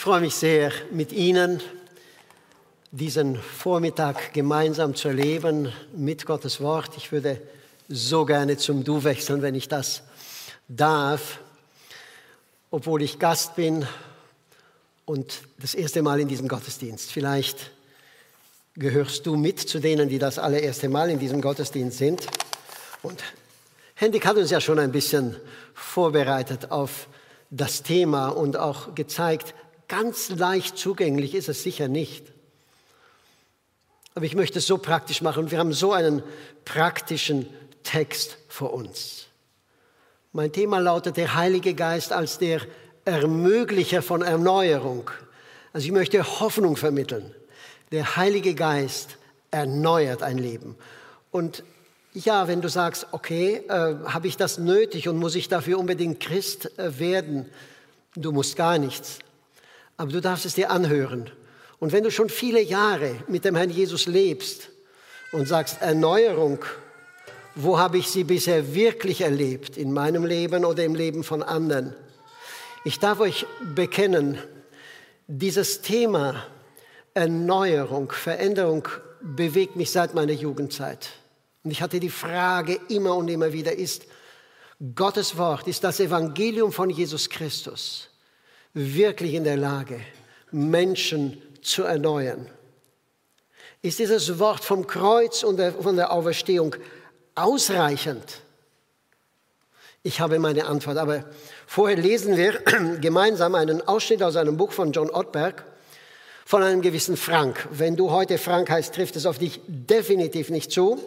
Ich freue mich sehr, mit Ihnen diesen Vormittag gemeinsam zu erleben mit Gottes Wort. Ich würde so gerne zum Du wechseln, wenn ich das darf, obwohl ich Gast bin und das erste Mal in diesem Gottesdienst. Vielleicht gehörst du mit zu denen, die das allererste Mal in diesem Gottesdienst sind. Und Hendrik hat uns ja schon ein bisschen vorbereitet auf das Thema und auch gezeigt, ganz leicht zugänglich ist es sicher nicht. Aber ich möchte es so praktisch machen. Wir haben so einen praktischen Text vor uns. Mein Thema lautet der Heilige Geist als der Ermöglicher von Erneuerung. Also ich möchte Hoffnung vermitteln. Der Heilige Geist erneuert ein Leben. Und ja, wenn du sagst, okay, äh, habe ich das nötig und muss ich dafür unbedingt Christ äh, werden? Du musst gar nichts. Aber du darfst es dir anhören. Und wenn du schon viele Jahre mit dem Herrn Jesus lebst und sagst, Erneuerung, wo habe ich sie bisher wirklich erlebt? In meinem Leben oder im Leben von anderen? Ich darf euch bekennen, dieses Thema Erneuerung, Veränderung bewegt mich seit meiner Jugendzeit. Und ich hatte die Frage immer und immer wieder, ist Gottes Wort, ist das Evangelium von Jesus Christus wirklich in der Lage, Menschen zu erneuern? Ist dieses Wort vom Kreuz und von der Auferstehung ausreichend? Ich habe meine Antwort, aber vorher lesen wir gemeinsam einen Ausschnitt aus einem Buch von John Ottberg von einem gewissen Frank. Wenn du heute Frank heißt, trifft es auf dich definitiv nicht zu.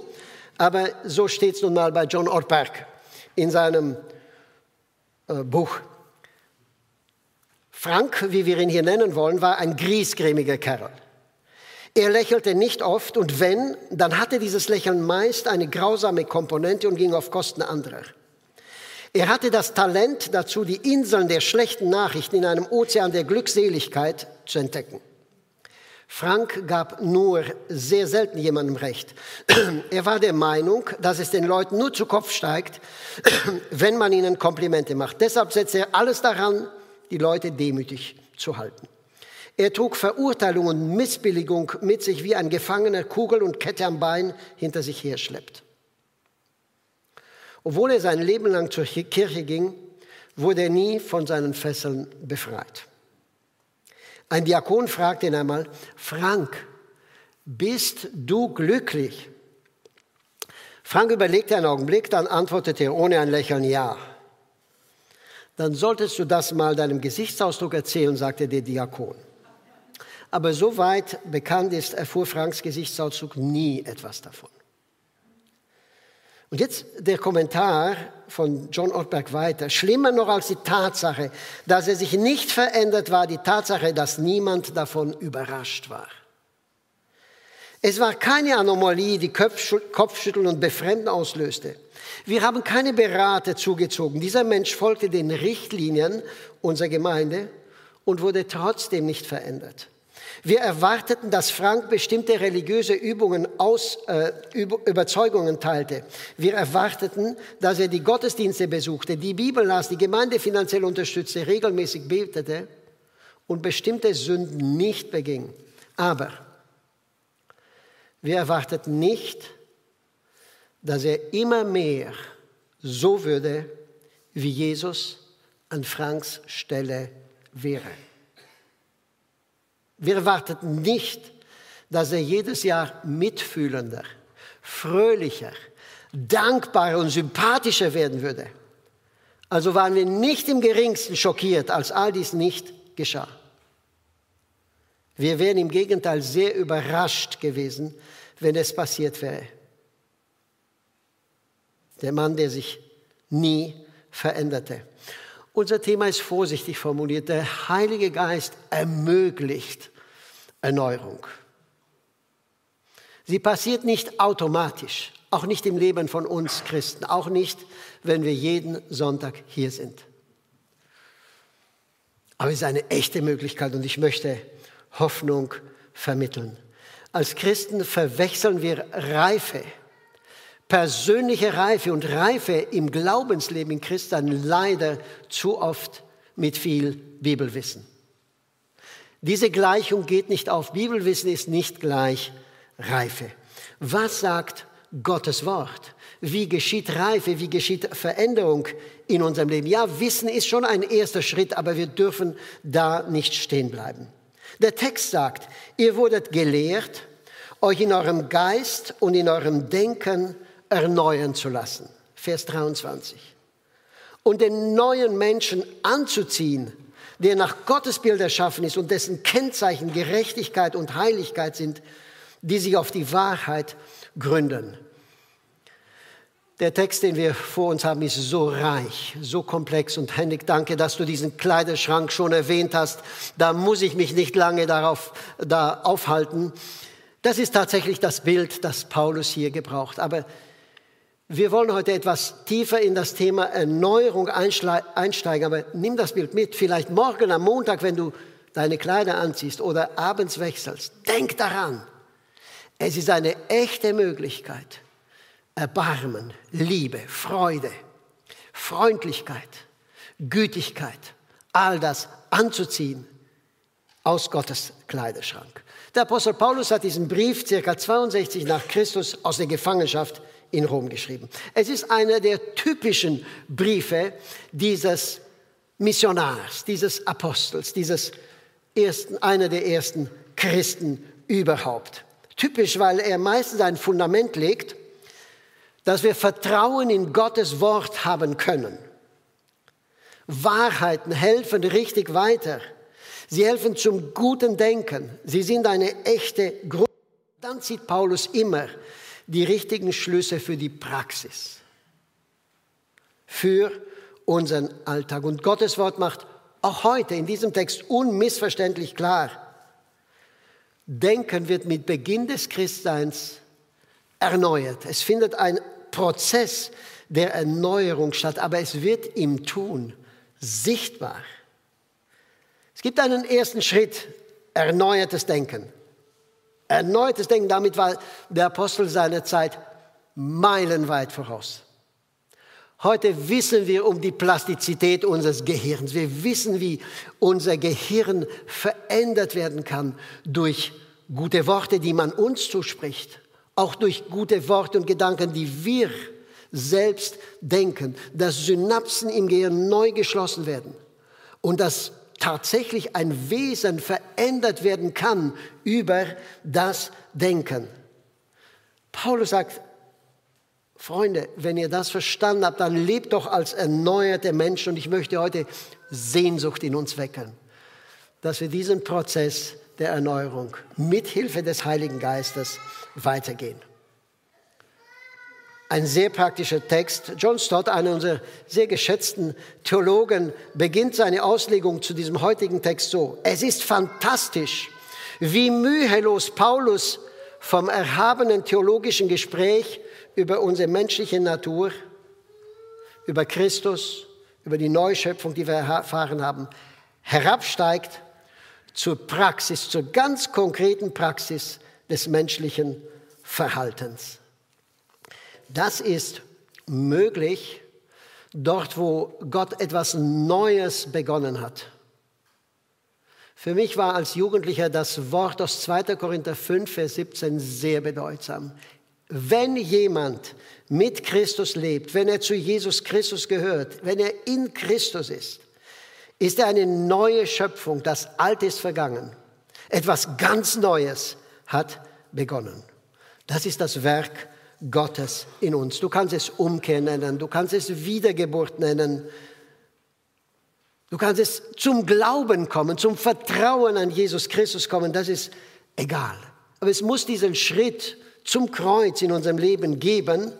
Aber so steht es nun mal bei John Ortberg in seinem äh, Buch. Frank, wie wir ihn hier nennen wollen, war ein griesgrämiger Kerl. Er lächelte nicht oft und wenn, dann hatte dieses Lächeln meist eine grausame Komponente und ging auf Kosten anderer. Er hatte das Talent dazu, die Inseln der schlechten Nachrichten in einem Ozean der Glückseligkeit zu entdecken. Frank gab nur sehr selten jemandem recht. Er war der Meinung, dass es den Leuten nur zu Kopf steigt, wenn man ihnen Komplimente macht. Deshalb setzte er alles daran, die Leute demütig zu halten. Er trug Verurteilung und Missbilligung mit sich, wie ein Gefangener Kugel und Kette am Bein hinter sich herschleppt. Obwohl er sein Leben lang zur Kirche ging, wurde er nie von seinen Fesseln befreit. Ein Diakon fragte ihn einmal, Frank, bist du glücklich? Frank überlegte einen Augenblick, dann antwortete er ohne ein Lächeln ja. Dann solltest du das mal deinem Gesichtsausdruck erzählen, sagte der Diakon. Aber soweit bekannt ist, erfuhr Franks Gesichtsausdruck nie etwas davon. Und jetzt der Kommentar von John Ortberg weiter. Schlimmer noch als die Tatsache, dass er sich nicht verändert, war die Tatsache, dass niemand davon überrascht war. Es war keine Anomalie, die Kopfschütteln und Befremden auslöste. Wir haben keine Berater zugezogen. Dieser Mensch folgte den Richtlinien unserer Gemeinde und wurde trotzdem nicht verändert. Wir erwarteten, dass Frank bestimmte religiöse Übungen aus, äh, Überzeugungen teilte. Wir erwarteten, dass er die Gottesdienste besuchte, die Bibel las, die Gemeinde finanziell unterstützte, regelmäßig betete und bestimmte Sünden nicht beging. Aber wir erwarteten nicht, dass er immer mehr so würde, wie Jesus an Franks Stelle wäre. Wir erwarteten nicht, dass er jedes Jahr mitfühlender, fröhlicher, dankbarer und sympathischer werden würde. Also waren wir nicht im geringsten schockiert, als all dies nicht geschah. Wir wären im Gegenteil sehr überrascht gewesen, wenn es passiert wäre. Der Mann, der sich nie veränderte. Unser Thema ist vorsichtig formuliert. Der Heilige Geist ermöglicht Erneuerung. Sie passiert nicht automatisch, auch nicht im Leben von uns Christen, auch nicht, wenn wir jeden Sonntag hier sind. Aber es ist eine echte Möglichkeit und ich möchte Hoffnung vermitteln. Als Christen verwechseln wir Reife, persönliche Reife und Reife im Glaubensleben in Christen leider zu oft mit viel Bibelwissen. Diese Gleichung geht nicht auf. Bibelwissen ist nicht gleich Reife. Was sagt Gottes Wort? Wie geschieht Reife? Wie geschieht Veränderung in unserem Leben? Ja, Wissen ist schon ein erster Schritt, aber wir dürfen da nicht stehen bleiben. Der Text sagt, ihr wurdet gelehrt, euch in eurem Geist und in eurem Denken erneuern zu lassen. Vers 23. Und den neuen Menschen anzuziehen, der nach Gottes Bild erschaffen ist und dessen Kennzeichen Gerechtigkeit und Heiligkeit sind, die sich auf die Wahrheit gründen. Der Text, den wir vor uns haben, ist so reich, so komplex. Und Henrik, danke, dass du diesen Kleiderschrank schon erwähnt hast. Da muss ich mich nicht lange darauf da aufhalten. Das ist tatsächlich das Bild, das Paulus hier gebraucht. Aber wir wollen heute etwas tiefer in das Thema Erneuerung einsteigen. Aber nimm das Bild mit. Vielleicht morgen am Montag, wenn du deine Kleider anziehst oder abends wechselst. Denk daran. Es ist eine echte Möglichkeit Erbarmen, Liebe, Freude, Freundlichkeit, Gütigkeit, all das anzuziehen aus Gottes Kleiderschrank. Der Apostel Paulus hat diesen Brief circa 62 nach Christus aus der Gefangenschaft in Rom geschrieben. Es ist einer der typischen Briefe dieses Missionars, dieses Apostels, dieses ersten, einer der ersten Christen überhaupt. Typisch, weil er meistens ein Fundament legt dass wir Vertrauen in Gottes Wort haben können. Wahrheiten helfen richtig weiter. Sie helfen zum guten Denken. Sie sind eine echte Grund. Dann zieht Paulus immer die richtigen Schlüsse für die Praxis, für unseren Alltag. Und Gottes Wort macht auch heute in diesem Text unmissverständlich klar, Denken wird mit Beginn des Christseins erneuert. Es findet ein Prozess der Erneuerung statt, aber es wird im Tun sichtbar. Es gibt einen ersten Schritt, erneuertes Denken. Erneuertes Denken, damit war der Apostel seiner Zeit meilenweit voraus. Heute wissen wir um die Plastizität unseres Gehirns. Wir wissen, wie unser Gehirn verändert werden kann durch gute Worte, die man uns zuspricht auch durch gute Worte und Gedanken, die wir selbst denken, dass Synapsen im Gehirn neu geschlossen werden und dass tatsächlich ein Wesen verändert werden kann über das Denken. Paulus sagt, Freunde, wenn ihr das verstanden habt, dann lebt doch als erneuerte Menschen und ich möchte heute Sehnsucht in uns wecken, dass wir diesen Prozess der Erneuerung mit Hilfe des Heiligen Geistes weitergehen. Ein sehr praktischer Text. John Stott, einer unserer sehr geschätzten Theologen, beginnt seine Auslegung zu diesem heutigen Text so. Es ist fantastisch, wie mühelos Paulus vom erhabenen theologischen Gespräch über unsere menschliche Natur, über Christus, über die Neuschöpfung, die wir erfahren haben, herabsteigt zur Praxis, zur ganz konkreten Praxis des menschlichen Verhaltens. Das ist möglich dort, wo Gott etwas Neues begonnen hat. Für mich war als Jugendlicher das Wort aus 2. Korinther 5, Vers 17 sehr bedeutsam. Wenn jemand mit Christus lebt, wenn er zu Jesus Christus gehört, wenn er in Christus ist, ist er eine neue Schöpfung. Das Alte ist vergangen. Etwas ganz Neues hat begonnen. Das ist das Werk Gottes in uns. Du kannst es Umkehr nennen, du kannst es Wiedergeburt nennen, du kannst es zum Glauben kommen, zum Vertrauen an Jesus Christus kommen, das ist egal. Aber es muss diesen Schritt zum Kreuz in unserem Leben geben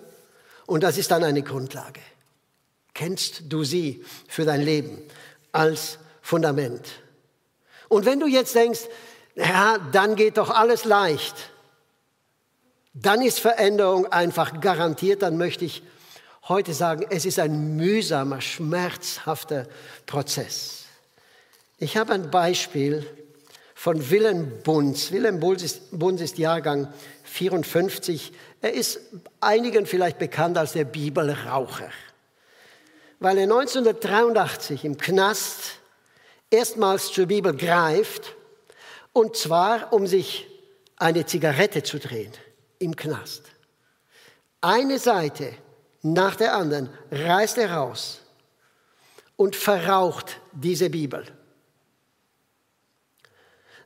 und das ist dann eine Grundlage. Kennst du sie für dein Leben als Fundament? Und wenn du jetzt denkst, ja, dann geht doch alles leicht. Dann ist Veränderung einfach garantiert. Dann möchte ich heute sagen, es ist ein mühsamer, schmerzhafter Prozess. Ich habe ein Beispiel von Willem Bunz. Willem Bunz ist, Jahrgang 54. Er ist einigen vielleicht bekannt als der Bibelraucher, weil er 1983 im Knast erstmals zur Bibel greift Und zwar, um sich eine Zigarette zu drehen im Knast. Eine Seite nach der anderen reißt er raus und verraucht diese Bibel.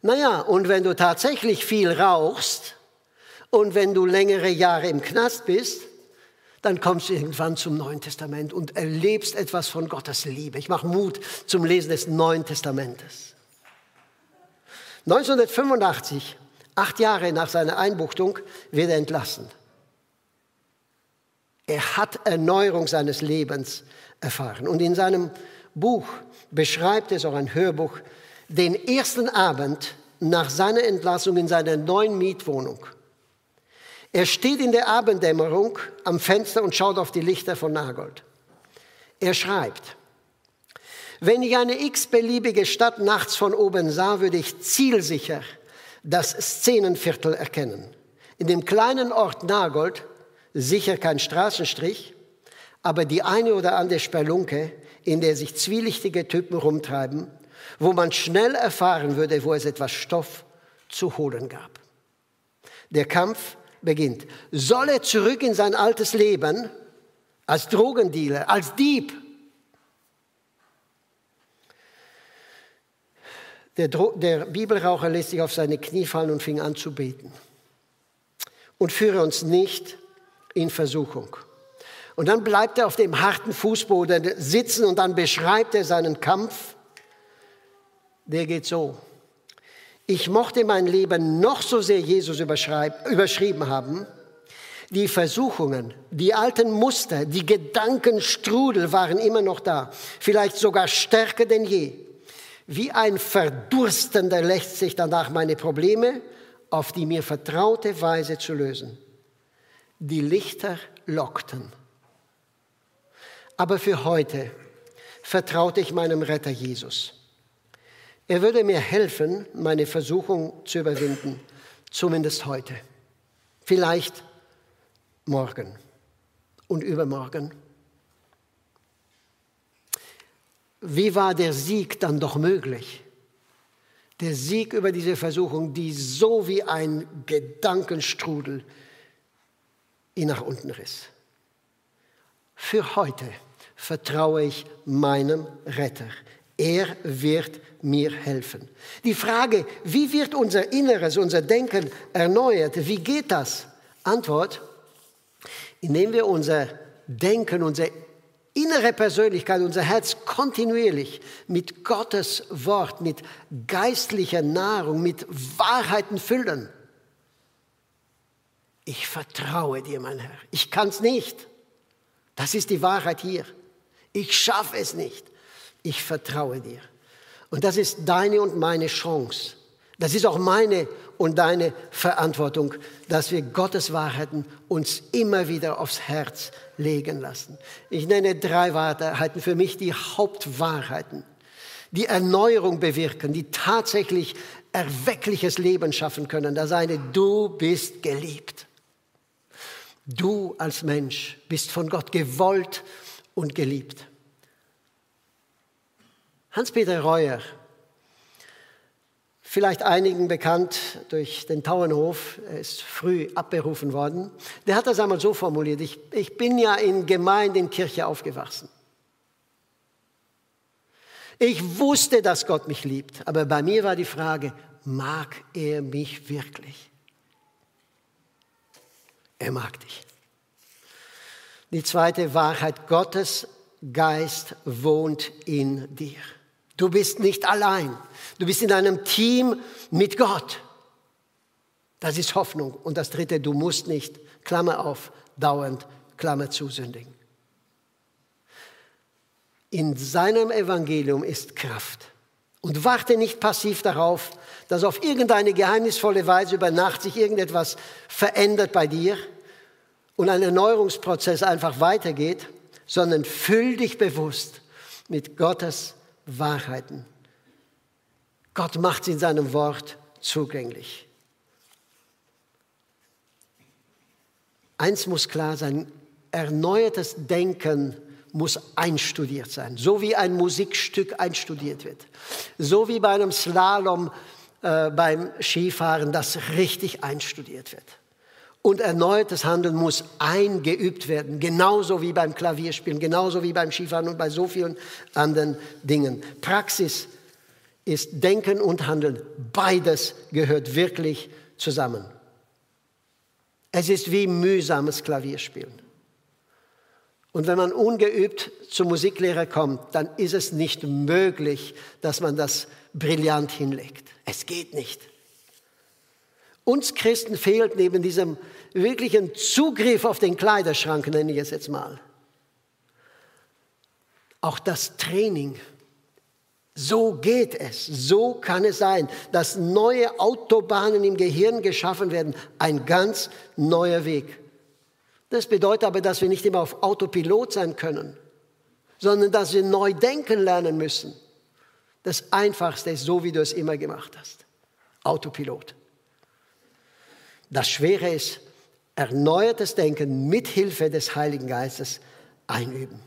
Naja, und wenn du tatsächlich viel rauchst und wenn du längere Jahre im Knast bist, dann kommst du irgendwann zum Neuen Testament und erlebst etwas von Gottes Liebe. Ich mache Mut zum Lesen des Neuen Testamentes. 1985, acht Jahre nach seiner Einbuchtung, wird er entlassen. Er hat Erneuerung seines Lebens erfahren. Und in seinem Buch beschreibt es auch ein Hörbuch, den ersten Abend nach seiner Entlassung in seiner neuen Mietwohnung. Er steht in der Abenddämmerung am Fenster und schaut auf die Lichter von Nagold. Er schreibt, wenn ich eine x-beliebige Stadt nachts von oben sah, würde ich zielsicher das Szenenviertel erkennen. In dem kleinen Ort Nagold, sicher kein Straßenstrich, aber die eine oder andere Spelunke, in der sich zwielichtige Typen rumtreiben, wo man schnell erfahren würde, wo es etwas Stoff zu holen gab. Der Kampf beginnt. Soll er zurück in sein altes Leben als Drogendealer, als Dieb? Der, der Bibelraucher lässt sich auf seine Knie fallen und fing an zu beten. Und führe uns nicht in Versuchung. Und dann bleibt er auf dem harten Fußboden sitzen und dann beschreibt er seinen Kampf. Der geht so. Ich mochte mein Leben noch so sehr Jesus überschrieben haben. Die Versuchungen, die alten Muster, die Gedankenstrudel waren immer noch da, vielleicht sogar stärker denn je. Wie ein Verdurstender lässt sich danach meine Probleme auf die mir vertraute Weise zu lösen. Die Lichter lockten. Aber für heute vertraute ich meinem Retter Jesus. Er würde mir helfen, meine Versuchung zu überwinden, zumindest heute. Vielleicht morgen und übermorgen. Wie war der Sieg dann doch möglich? Der Sieg über diese Versuchung, die so wie ein Gedankenstrudel ihn nach unten riss. Für heute vertraue ich meinem Retter. Er wird mir helfen. Die Frage, wie wird unser Inneres, unser Denken erneuert? Wie geht das? Antwort, indem wir unser Denken, unsere innere Persönlichkeit, unser Herz kontinuierlich mit Gottes Wort, mit geistlicher Nahrung, mit Wahrheiten füllen. Ich vertraue dir, mein Herr. Ich kann es nicht. Das ist die Wahrheit hier. Ich schaffe es nicht ich vertraue dir. Und das ist deine und meine Chance. Das ist auch meine und deine Verantwortung, dass wir Gottes Wahrheiten uns immer wieder aufs Herz legen lassen. Ich nenne drei Wahrheiten für mich die Hauptwahrheiten, die Erneuerung bewirken, die tatsächlich erweckliches Leben schaffen können. Das eine, du bist geliebt. Du als Mensch bist von Gott gewollt und geliebt. Hans-Peter Reuer, vielleicht einigen bekannt durch den Tauernhof, er ist früh abberufen worden, der hat das einmal so formuliert, ich, ich bin ja in Gemeinde, in Kirche aufgewachsen. Ich wusste, dass Gott mich liebt, aber bei mir war die Frage, mag er mich wirklich? Er mag dich. Die zweite Wahrheit, Gottes Geist wohnt in dir. Du bist nicht allein. Du bist in einem Team mit Gott. Das ist Hoffnung. Und das Dritte, du musst nicht, Klammer auf, dauernd, Klammer zu sündigen. In seinem Evangelium ist Kraft. Und warte nicht passiv darauf, dass auf irgendeine geheimnisvolle Weise über Nacht sich irgendetwas verändert bei dir und ein Erneuerungsprozess einfach weitergeht, sondern füll dich bewusst mit Gottes Wahrheiten. Gott macht sie in seinem Wort zugänglich. Eins muss klar sein, erneuertes Denken muss einstudiert sein, so wie ein Musikstück einstudiert wird, so wie bei einem Slalom äh, beim Skifahren, dass richtig einstudiert wird. Und erneutes Handeln muss eingeübt werden, genauso wie beim Klavierspielen, genauso wie beim Skifahren und bei so vielen anderen Dingen. Praxis ist Denken und Handeln. Beides gehört wirklich zusammen. Es ist wie mühsames Klavierspielen. Und wenn man ungeübt zum Musiklehrer kommt, dann ist es nicht möglich, dass man das brillant hinlegt. Es geht nicht. Uns Christen fehlt neben diesem wirklichen Zugriff auf den Kleiderschrank, nenne ich es jetzt mal, auch das Training. So geht es, so kann es sein, dass neue Autobahnen im Gehirn geschaffen werden, ein ganz neuer Weg. Das bedeutet aber, dass wir nicht immer auf Autopilot sein können, sondern dass wir neu denken lernen müssen. Das Einfachste ist so, wie du es immer gemacht hast. Autopilot. Das Schwere ist, erneuertes Denken mit Hilfe des Heiligen Geistes einüben.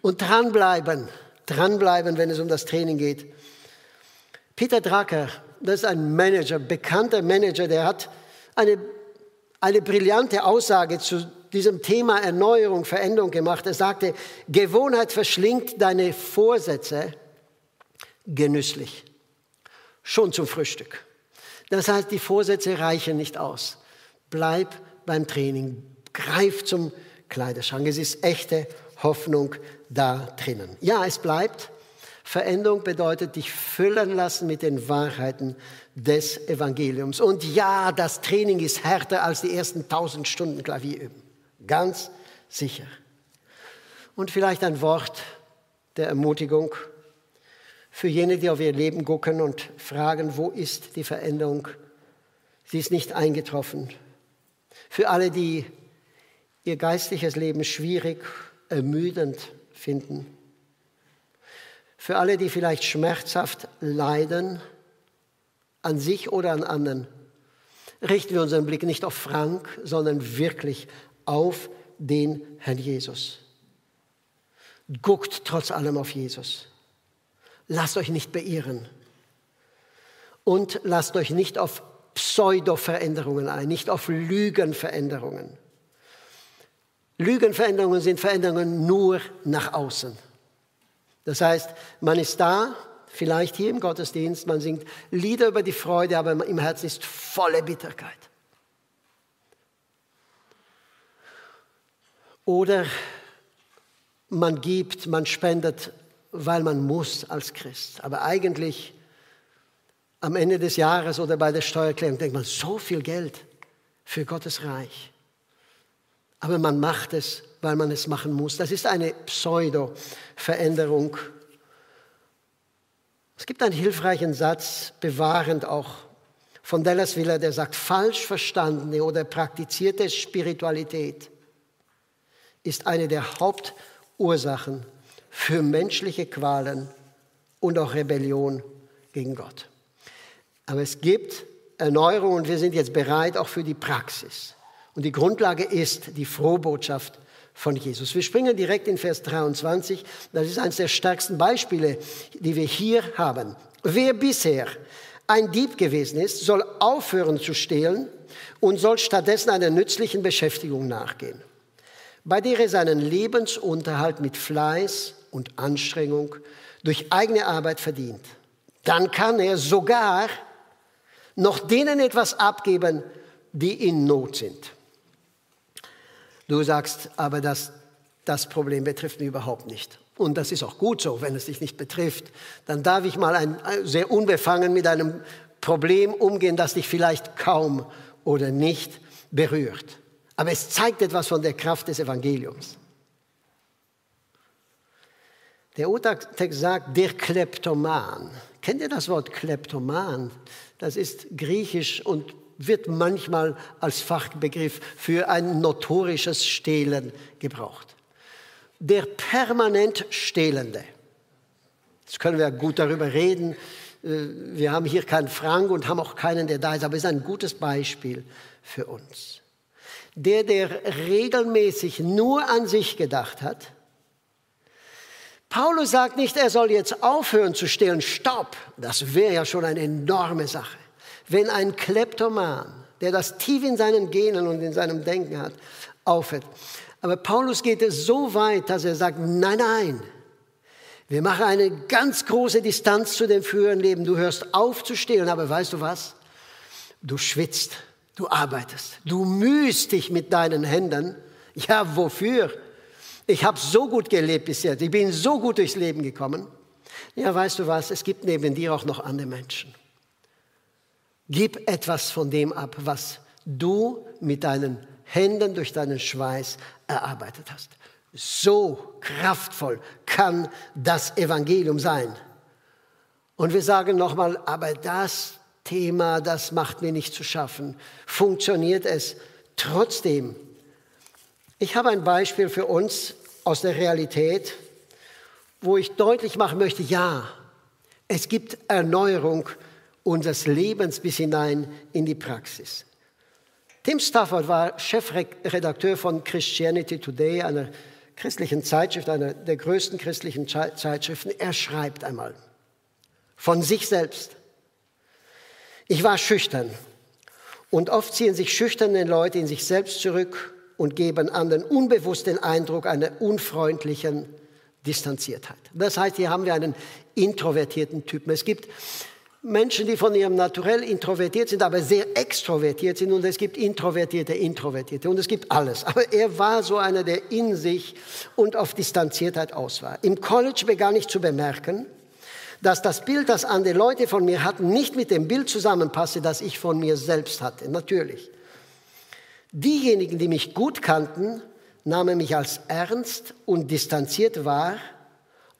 Und dranbleiben, dranbleiben, wenn es um das Training geht. Peter Drucker, das ist ein Manager, bekannter Manager, der hat eine, eine brillante Aussage zu diesem Thema Erneuerung, Veränderung gemacht. Er sagte, Gewohnheit verschlingt deine Vorsätze genüsslich, schon zum Frühstück. Das heißt, die Vorsätze reichen nicht aus. Bleib beim Training, greif zum Kleiderschrank. Es ist echte Hoffnung da drinnen. Ja, es bleibt. Veränderung bedeutet, dich füllen lassen mit den Wahrheiten des Evangeliums. Und ja, das Training ist härter als die ersten tausend Stunden Klavier üben. Ganz sicher. Und vielleicht ein Wort der Ermutigung für jene, die auf ihr Leben gucken und fragen, wo ist die Veränderung? Sie ist nicht eingetroffen. Für alle, die ihr geistliches Leben schwierig, ermüdend finden. Für alle, die vielleicht schmerzhaft leiden, an sich oder an anderen, richten wir unseren Blick nicht auf Frank, sondern wirklich auf den Herrn Jesus. Guckt trotz allem auf Jesus. Lasst euch nicht beirren. Und lasst euch nicht auf Pseudo-Veränderungen ein, nicht auf Lügenveränderungen. Lügenveränderungen sind Veränderungen nur nach außen. Das heißt, man ist da, vielleicht hier im Gottesdienst, man singt Lieder über die Freude, aber im Herzen ist volle Bitterkeit. Oder man gibt, man spendet weil man muss als Christ. Aber eigentlich am Ende des Jahres oder bei der Steuererklärung denkt man, so viel Geld für Gottes Reich. Aber man macht es, weil man es machen muss. Das ist eine Pseudo-Veränderung. Es gibt einen hilfreichen Satz, bewahrend auch, von Dallas Willer, der sagt, falsch verstandene oder praktizierte Spiritualität ist eine der Hauptursachen für menschliche Qualen und auch Rebellion gegen Gott. Aber es gibt Erneuerung und wir sind jetzt bereit auch für die Praxis. Und die Grundlage ist die Frohbotschaft von Jesus. Wir springen direkt in Vers 23. Das ist eines der stärksten Beispiele, die wir hier haben. Wer bisher ein Dieb gewesen ist, soll aufhören zu stehlen und soll stattdessen einer nützlichen Beschäftigung nachgehen, bei der er seinen Lebensunterhalt mit Fleiß und Anstrengung durch eigene Arbeit verdient, dann kann er sogar noch denen etwas abgeben, die in Not sind. Du sagst aber, dass das Problem betrifft mich überhaupt nicht. Und das ist auch gut so, wenn es dich nicht betrifft. Dann darf ich mal ein, sehr unbefangen mit einem Problem umgehen, das dich vielleicht kaum oder nicht berührt. Aber es zeigt etwas von der Kraft des Evangeliums. Der Urtext sagt, der Kleptoman. Kennt ihr das Wort Kleptoman? Das ist griechisch und wird manchmal als Fachbegriff für ein notorisches Stehlen gebraucht. Der permanent Stehlende. Jetzt können wir gut darüber reden. Äh, wir haben hier keinen Frank und haben auch keinen, der da ist, aber es ist ein gutes Beispiel für uns. Der, der regelmäßig nur an sich gedacht hat, Paulus sagt nicht, er soll jetzt aufhören zu stehlen. Stopp! Das wäre ja schon eine enorme Sache. Wenn ein Kleptoman, der das tief in seinen Genen und in seinem Denken hat, aufhört. Aber Paulus geht es so weit, dass er sagt, nein, nein, wir machen eine ganz große Distanz zu dem früheren Leben. Du hörst auf zu stehlen, aber weißt du was? Du schwitzt, du arbeitest, du mühst dich mit deinen Händen. Ja, wofür? Ich habe so gut gelebt bis jetzt, ich bin so gut durchs Leben gekommen. Ja, weißt du was? Es gibt neben dir auch noch andere Menschen. Gib etwas von dem ab, was du mit deinen Händen durch deinen Schweiß erarbeitet hast. So kraftvoll kann das Evangelium sein. Und wir sagen nochmal, aber das Thema, das macht mir nicht zu schaffen. Funktioniert es trotzdem? Ich habe ein Beispiel für uns aus der Realität, wo ich deutlich machen möchte, ja, es gibt Erneuerung unseres Lebens bis hinein in die Praxis. Tim Stafford war Chefredakteur von Christianity Today, einer christlichen Zeitschrift, einer der größten christlichen Zeitschriften. Er schreibt einmal von sich selbst. Ich war schüchtern und oft ziehen sich schüchterne Leute in sich selbst zurück und geben anderen unbewusst den Eindruck einer unfreundlichen Distanziertheit. Das heißt, hier haben wir einen introvertierten Typen. Es gibt Menschen, die von ihrem Naturell introvertiert sind, aber sehr extrovertiert sind. Und es gibt introvertierte, introvertierte. Und es gibt alles. Aber er war so einer, der in sich und auf Distanziertheit aus war. Im College begann ich zu bemerken, dass das Bild, das andere Leute von mir hatten, nicht mit dem Bild zusammenpasse, das ich von mir selbst hatte. Natürlich. Diejenigen, die mich gut kannten, nahmen mich als ernst und distanziert wahr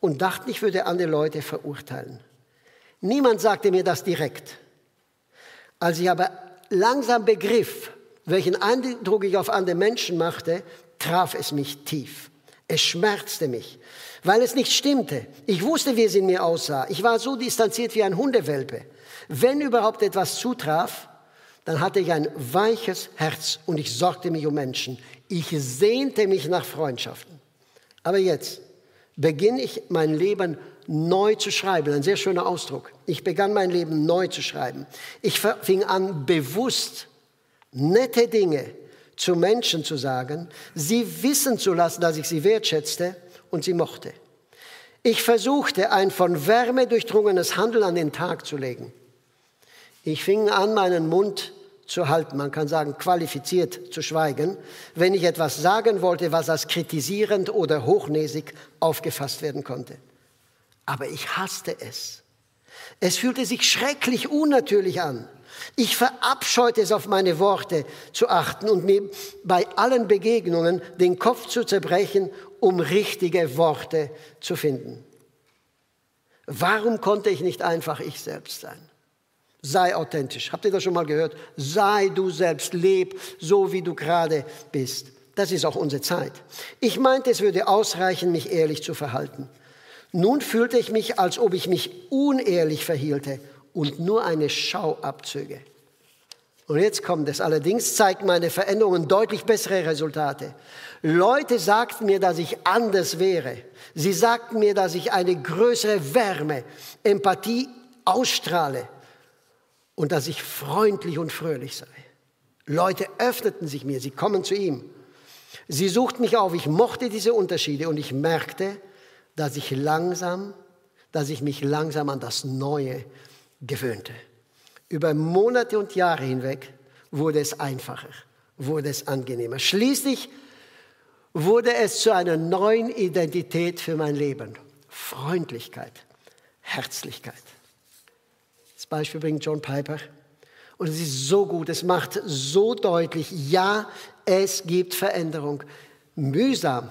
und dachten, ich würde andere Leute verurteilen. Niemand sagte mir das direkt. Als ich aber langsam begriff, welchen Eindruck ich auf andere Menschen machte, traf es mich tief. Es schmerzte mich, weil es nicht stimmte. Ich wusste, wie es in mir aussah. Ich war so distanziert wie ein Hundewelpe. Wenn überhaupt etwas zutraf, dann hatte ich ein weiches Herz und ich sorgte mich um Menschen. Ich sehnte mich nach Freundschaften. Aber jetzt beginne ich mein Leben neu zu schreiben. Ein sehr schöner Ausdruck. Ich begann mein Leben neu zu schreiben. Ich fing an, bewusst nette Dinge zu Menschen zu sagen, sie wissen zu lassen, dass ich sie wertschätzte und sie mochte. Ich versuchte, ein von Wärme durchdrungenes Handeln an den Tag zu legen. Ich fing an, meinen Mund zu halten, man kann sagen qualifiziert zu schweigen, wenn ich etwas sagen wollte, was als kritisierend oder hochnäsig aufgefasst werden konnte aber ich hasste es. Es fühlte sich schrecklich unnatürlich an. Ich verabscheute es, auf meine Worte zu achten und mir bei allen Begegnungen den Kopf zu zerbrechen, um richtige Worte zu finden. Warum konnte ich nicht einfach ich selbst sein? Sei authentisch. Habt ihr das schon mal gehört? Sei du selbst, leb so, wie du gerade bist. Das ist auch unsere Zeit. Ich meinte, es würde ausreichen, mich ehrlich zu verhalten. Nun fühlte ich mich, als ob ich mich unehrlich verhielte und nur eine Schau abzöge. Und jetzt kommt es. Allerdings zeigten meine Veränderungen deutlich bessere Resultate. Leute sagten mir, dass ich anders wäre. Sie sagten mir, dass ich eine größere Wärme, Empathie ausstrahle und dass ich freundlich und fröhlich sei. Leute öffneten sich mir, sie kommen zu ihm. Sie suchten mich auf, ich mochte diese Unterschiede und ich merkte, dass ich langsam, dass ich mich langsam an das Neue gewöhnte. Über Monate und Jahre hinweg wurde es einfacher, wurde es angenehmer. Schließlich wurde es zu einer neuen Identität für mein Leben. Freundlichkeit, Herzlichkeit. Beispiel bringt John Piper. Und es ist so gut, es macht so deutlich, ja, es gibt Veränderung. Mühsam,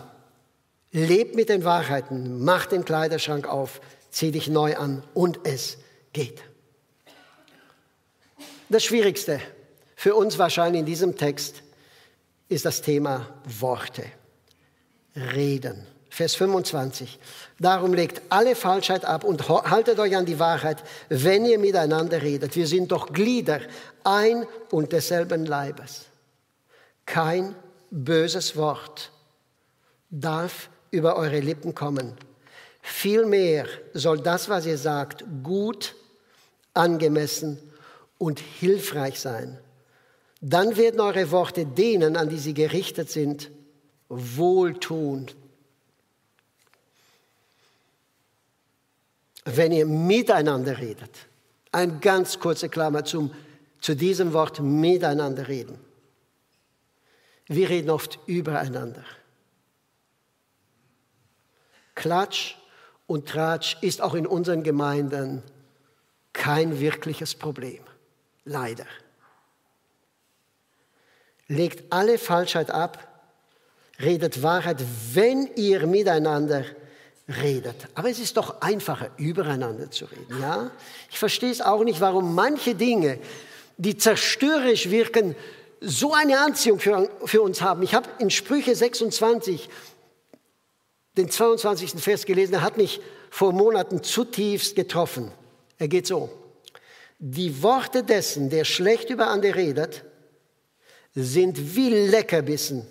Leb mit den Wahrheiten, mach den Kleiderschrank auf, zieh dich neu an und es geht. Das Schwierigste für uns wahrscheinlich in diesem Text ist das Thema Worte, Reden. Vers 25. Darum legt alle Falschheit ab und haltet euch an die Wahrheit, wenn ihr miteinander redet. Wir sind doch Glieder ein und desselben Leibes. Kein böses Wort darf über eure Lippen kommen. Vielmehr soll das, was ihr sagt, gut, angemessen und hilfreich sein. Dann werden eure Worte denen, an die sie gerichtet sind, wohltun. Wenn ihr miteinander redet, ein ganz kurze Klammer zum, zu diesem Wort miteinander reden. Wir reden oft übereinander. Klatsch und Tratsch ist auch in unseren Gemeinden kein wirkliches Problem. Leider. Legt alle Falschheit ab, redet Wahrheit, wenn ihr miteinander redet. Aber es ist doch einfacher, übereinander zu reden. Ja? Ich verstehe es auch nicht, warum manche Dinge, die zerstörerisch wirken, so eine Anziehung für, für uns haben. Ich habe in Sprüche 26 den 22. Vers gelesen, er hat mich vor Monaten zutiefst getroffen. Er geht so. Die Worte dessen, der schlecht über andere redet, sind wie Leckerbissen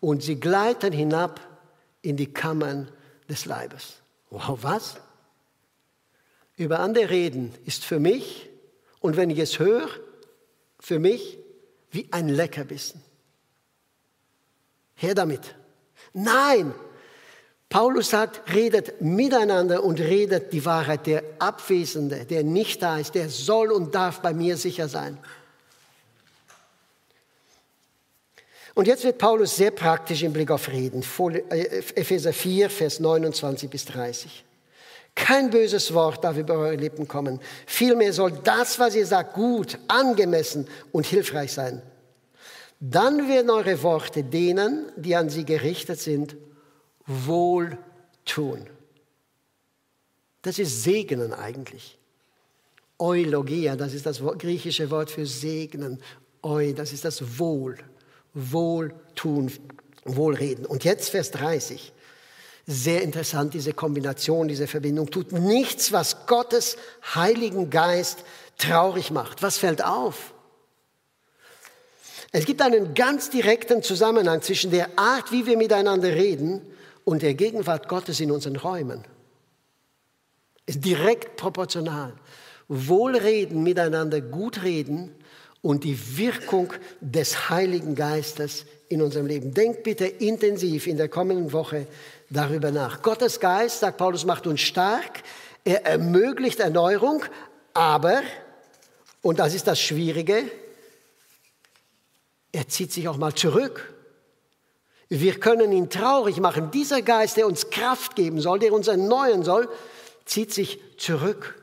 und sie gleiten hinab in die Kammern des Leibes. Wow, was? Über andere reden ist für mich, und wenn ich es höre, für mich wie ein Leckerbissen. Her damit. Nein, Paulus sagt, redet miteinander und redet die Wahrheit. Der Abwesende, der nicht da ist, der soll und darf bei mir sicher sein. Und jetzt wird Paulus sehr praktisch im Blick auf Reden. Äh, Epheser 4, Vers 29 bis 30. Kein böses Wort darf über eure Lippen kommen. Vielmehr soll das, was ihr sagt, gut, angemessen und hilfreich sein. Dann werden eure Worte denen, die an sie gerichtet sind, wohl tun. Das ist segnen eigentlich. Eulogia, das ist das griechische Wort für segnen. Eu, das ist das Wohl. Wohltun, Wohlreden. Und jetzt Vers 30. Sehr interessant, diese Kombination, diese Verbindung. Tut nichts, was Gottes Heiligen Geist traurig macht. Was fällt auf? Es gibt einen ganz direkten Zusammenhang zwischen der Art, wie wir miteinander reden und der Gegenwart Gottes in unseren Räumen. Ist direkt proportional. Wohlreden miteinander, gut reden und die Wirkung des Heiligen Geistes in unserem Leben. Denkt bitte intensiv in der kommenden Woche darüber nach. Gottes Geist, sagt Paulus, macht uns stark. Er ermöglicht Erneuerung, aber, und das ist das Schwierige, er zieht sich auch mal zurück. Wir können ihn traurig machen. Dieser Geist, der uns Kraft geben soll, der uns erneuern soll, zieht sich zurück.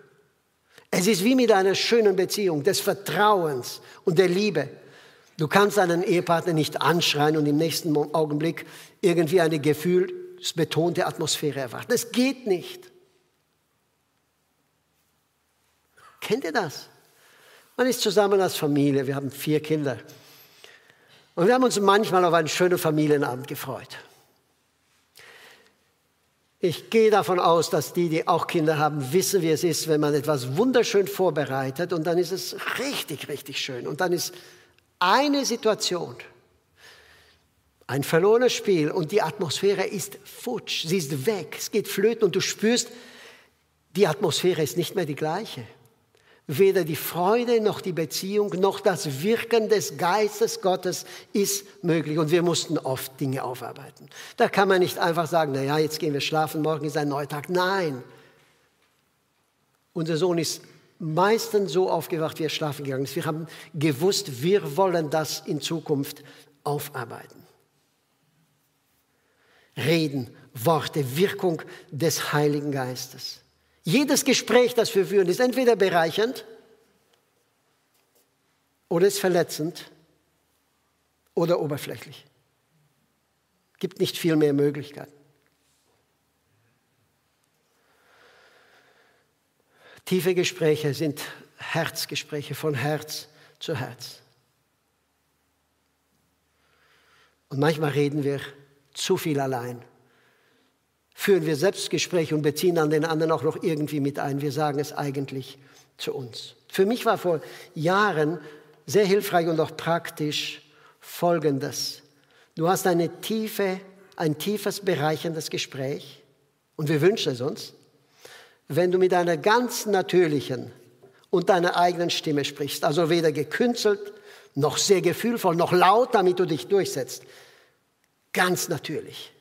Es ist wie mit einer schönen Beziehung des Vertrauens und der Liebe. Du kannst deinen Ehepartner nicht anschreien und im nächsten Augenblick irgendwie eine gefühlsbetonte Atmosphäre erwarten. Das geht nicht. Kennt ihr das? Man ist zusammen als Familie, wir haben vier Kinder. Und wir haben uns manchmal auf einen schönen Familienabend gefreut. Ich gehe davon aus, dass die, die auch Kinder haben, wissen, wie es ist, wenn man etwas wunderschön vorbereitet und dann ist es richtig, richtig schön. Und dann ist eine Situation, ein verlorenes Spiel und die Atmosphäre ist futsch, sie ist weg, es geht flöten und du spürst, die Atmosphäre ist nicht mehr die gleiche. Weder die Freude noch die Beziehung noch das Wirken des Geistes Gottes ist möglich. Und wir mussten oft Dinge aufarbeiten. Da kann man nicht einfach sagen, naja, jetzt gehen wir schlafen, morgen ist ein neuer Tag. Nein. Unser Sohn ist meistens so aufgewacht, wie er schlafen gegangen ist. Wir haben gewusst, wir wollen das in Zukunft aufarbeiten. Reden, Worte, Wirkung des Heiligen Geistes. Jedes Gespräch, das wir führen, ist entweder bereichernd oder ist verletzend oder oberflächlich. Gibt nicht viel mehr Möglichkeiten. Tiefe Gespräche sind Herzgespräche von Herz zu Herz. Und manchmal reden wir zu viel allein führen wir Selbstgespräche und beziehen dann den anderen auch noch irgendwie mit ein. Wir sagen es eigentlich zu uns. Für mich war vor Jahren sehr hilfreich und auch praktisch Folgendes. Du hast eine tiefe, ein tiefes, bereicherndes Gespräch Und wir wünschen es uns, wenn du mit einer ganz natürlichen und deiner eigenen Stimme sprichst, also weder gekünstelt, noch sehr gefühlvoll, noch laut, damit du dich durchsetzt. Ganz natürlich.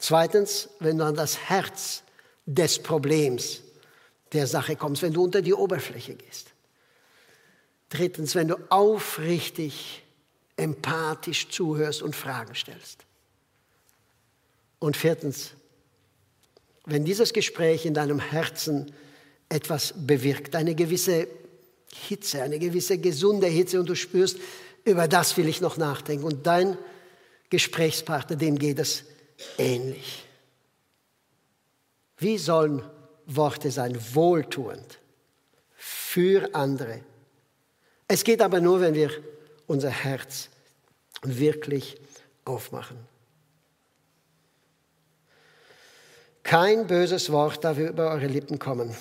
Zweitens, wenn du an das Herz des Problems der Sache kommst, wenn du unter die Oberfläche gehst. Drittens, wenn du aufrichtig, empathisch zuhörst und Fragen stellst. Und viertens, wenn dieses Gespräch in deinem Herzen etwas bewirkt, eine gewisse Hitze, eine gewisse gesunde Hitze und du spürst, über das will ich noch nachdenken. Und dein Gesprächspartner, dem geht es ähnlich. Wie sollen Worte sein? Wohltuend für andere. Es geht aber nur, wenn wir unser Herz wirklich aufmachen. Kein böses Wort darf über eure Lippen kommen.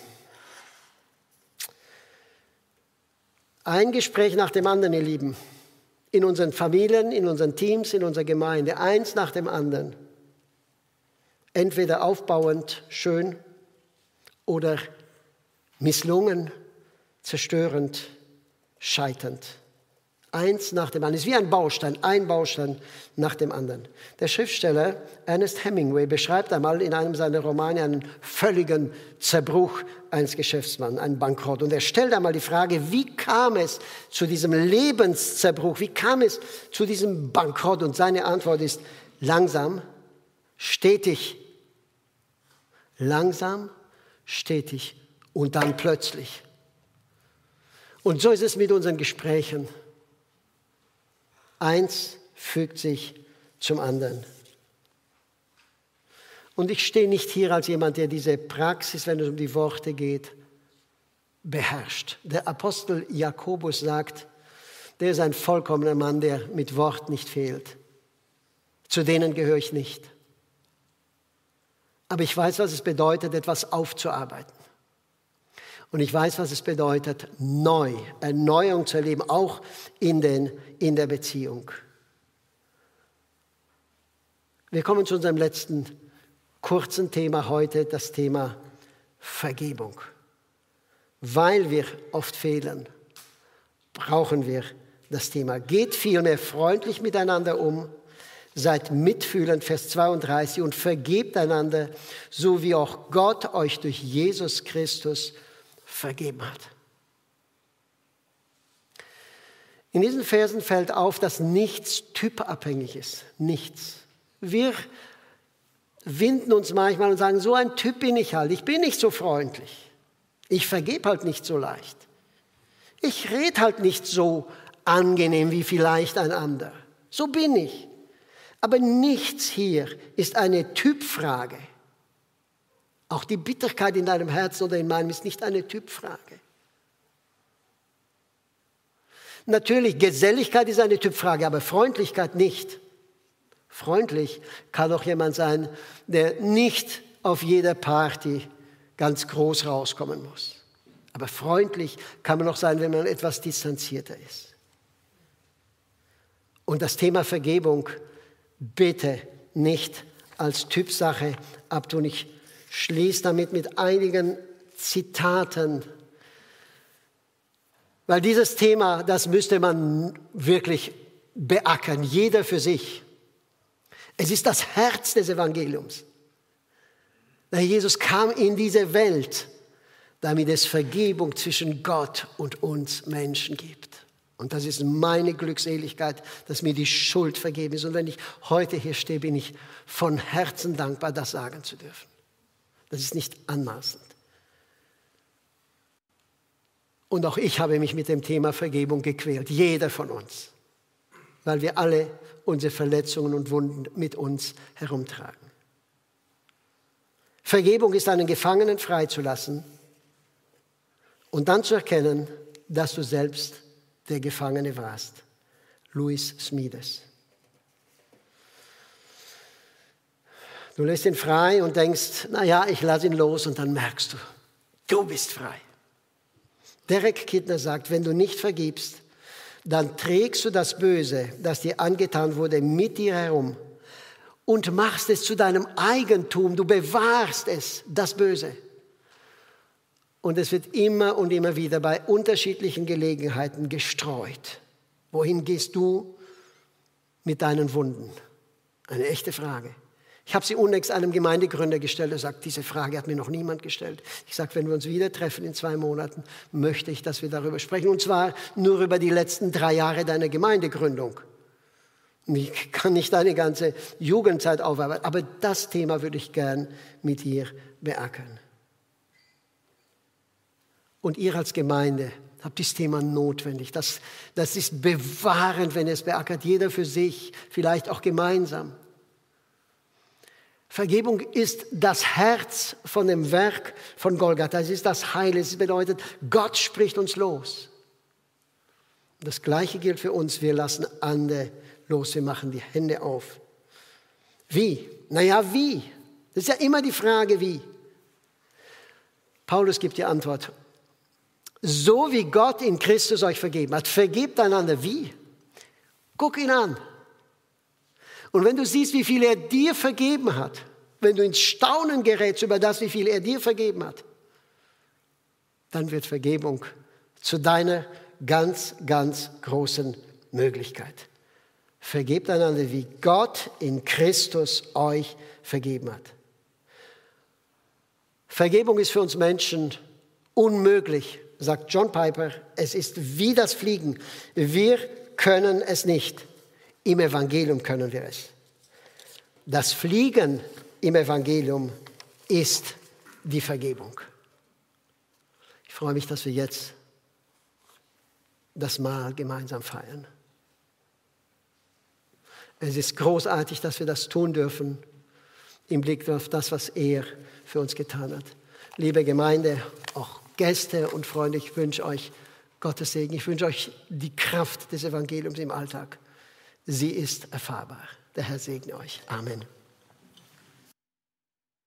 Ein Gespräch nach dem anderen, ihr Lieben. In unseren Familien, in unseren Teams, in unserer Gemeinde. Eins nach dem anderen. Entweder aufbauend, schön oder misslungen, zerstörend, scheiternd. Eins nach dem anderen. Es ist wie ein Baustein, ein Baustein nach dem anderen. Der Schriftsteller Ernest Hemingway beschreibt einmal in einem seiner Romane einen völligen Zerbruch eines Geschäftsmanns, einen Bankrott. Und er stellt einmal die Frage, wie kam es zu diesem Lebenszerbruch? Wie kam es zu diesem Bankrott? Und seine Antwort ist langsam, stetig. Langsam, stetig und dann plötzlich. Und so ist es mit unseren Gesprächen. Eins fügt sich zum anderen. Und ich stehe nicht hier als jemand, der diese Praxis, wenn es um die Worte geht, beherrscht. Der Apostel Jakobus sagt, der ist ein vollkommener Mann, der mit Wort nicht fehlt. Zu denen gehöre ich nicht. Aber ich weiß, was es bedeutet, etwas aufzuarbeiten. Und ich weiß, was es bedeutet, neu, Erneuerung zu erleben, auch in, den, in der Beziehung. Wir kommen zu unserem letzten kurzen Thema heute, das Thema Vergebung. Weil wir oft fehlen, brauchen wir das Thema. Geht vielmehr freundlich miteinander um, seid mitfühlend, Vers 32, und vergebt einander, so wie auch Gott euch durch Jesus Christus vergeben hat. In diesen Versen fällt auf, dass nichts typabhängig ist. Nichts. Wir winden uns manchmal und sagen, so ein Typ bin ich halt. Ich bin nicht so freundlich. Ich vergebe halt nicht so leicht. Ich rede halt nicht so angenehm wie vielleicht ein anderer. So bin ich. Aber nichts hier ist eine Typfrage. Auch die Bitterkeit in deinem Herzen oder in meinem ist nicht eine Typfrage. Natürlich, Geselligkeit ist eine Typfrage, aber Freundlichkeit nicht. Freundlich kann auch jemand sein, der nicht auf jeder Party ganz groß rauskommen muss. Aber freundlich kann man auch sein, wenn man etwas distanzierter ist. Und das Thema Vergebung bitte nicht als Typsache abtun. Ich schließe damit mit einigen Zitaten, weil dieses Thema, das müsste man wirklich beackern, jeder für sich. Es ist das Herz des Evangeliums. Der Jesus kam in diese Welt, damit es Vergebung zwischen Gott und uns Menschen gibt. Und das ist meine Glückseligkeit, dass mir die Schuld vergeben ist. Und wenn ich heute hier stehe, bin ich von Herzen dankbar, das sagen zu dürfen. Das ist nicht anmaßend. Und auch ich habe mich mit dem Thema Vergebung gequält, jeder von uns, weil wir alle unsere Verletzungen und Wunden mit uns herumtragen. Vergebung ist einen Gefangenen freizulassen und dann zu erkennen, dass du selbst der Gefangene warst. Louis Smides. Du lässt ihn frei und denkst, naja, ich lasse ihn los und dann merkst du, du bist frei. Derek Kidner sagt, wenn du nicht vergibst, dann trägst du das Böse, das dir angetan wurde, mit dir herum und machst es zu deinem Eigentum. Du bewahrst es, das Böse. Und es wird immer und immer wieder bei unterschiedlichen Gelegenheiten gestreut. Wohin gehst du mit deinen Wunden? Eine echte Frage. Ich habe sie unlängst einem Gemeindegründer gestellt. Er sagt, diese Frage hat mir noch niemand gestellt. Ich sage, wenn wir uns wieder treffen in zwei Monaten, möchte ich, dass wir darüber sprechen. Und zwar nur über die letzten drei Jahre deiner Gemeindegründung. Ich kann nicht deine ganze Jugendzeit aufarbeiten, aber das Thema würde ich gern mit dir beackern. Und ihr als Gemeinde habt dieses Thema notwendig. Das, das ist bewahrend, wenn es beackert, jeder für sich, vielleicht auch gemeinsam. Vergebung ist das Herz von dem Werk von Golgatha. Es ist das Heil. Es bedeutet, Gott spricht uns los. Das Gleiche gilt für uns. Wir lassen andere los. Wir machen die Hände auf. Wie? Naja, wie? Das ist ja immer die Frage, wie. Paulus gibt die Antwort. So wie Gott in Christus euch vergeben hat, vergebt einander. Wie? Guck ihn an. Und wenn du siehst, wie viel er dir vergeben hat, wenn du ins Staunen gerätst über das, wie viel er dir vergeben hat, dann wird Vergebung zu deiner ganz, ganz großen Möglichkeit. Vergebt einander, wie Gott in Christus euch vergeben hat. Vergebung ist für uns Menschen unmöglich, sagt John Piper. Es ist wie das Fliegen. Wir können es nicht. Im Evangelium können wir es. Das Fliegen im Evangelium ist die Vergebung. Ich freue mich, dass wir jetzt das Mahl gemeinsam feiern. Es ist großartig, dass wir das tun dürfen im Blick auf das, was er für uns getan hat. Liebe Gemeinde, auch Gäste und Freunde, ich wünsche euch Gottes Segen. Ich wünsche euch die Kraft des Evangeliums im Alltag. Sie ist erfahrbar. Der Herr segne euch. Amen.